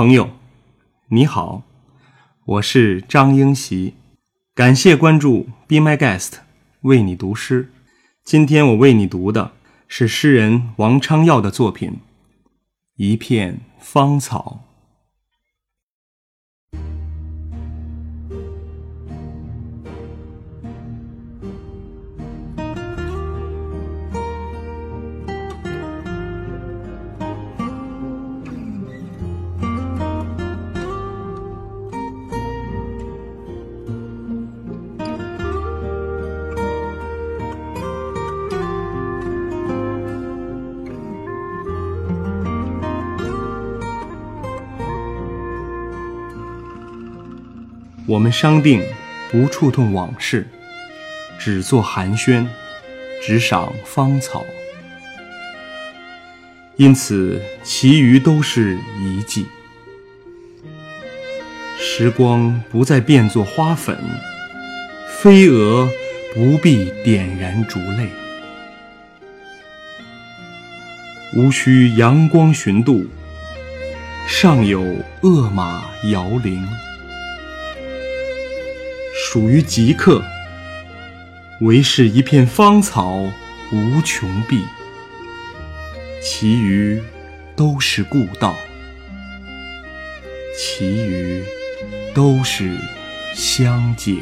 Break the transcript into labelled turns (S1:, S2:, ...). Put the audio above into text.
S1: 朋友，你好，我是张英习，感谢关注 Be My Guest，为你读诗。今天我为你读的是诗人王昌耀的作品《一片芳草》。我们商定不触动往事，只做寒暄，只赏芳草。因此，其余都是遗迹。时光不再变作花粉，飞蛾不必点燃烛泪。无需阳光寻渡，上有恶马摇铃。属于极客，唯是一片芳草无穷碧，其余都是故道，其余都是乡景。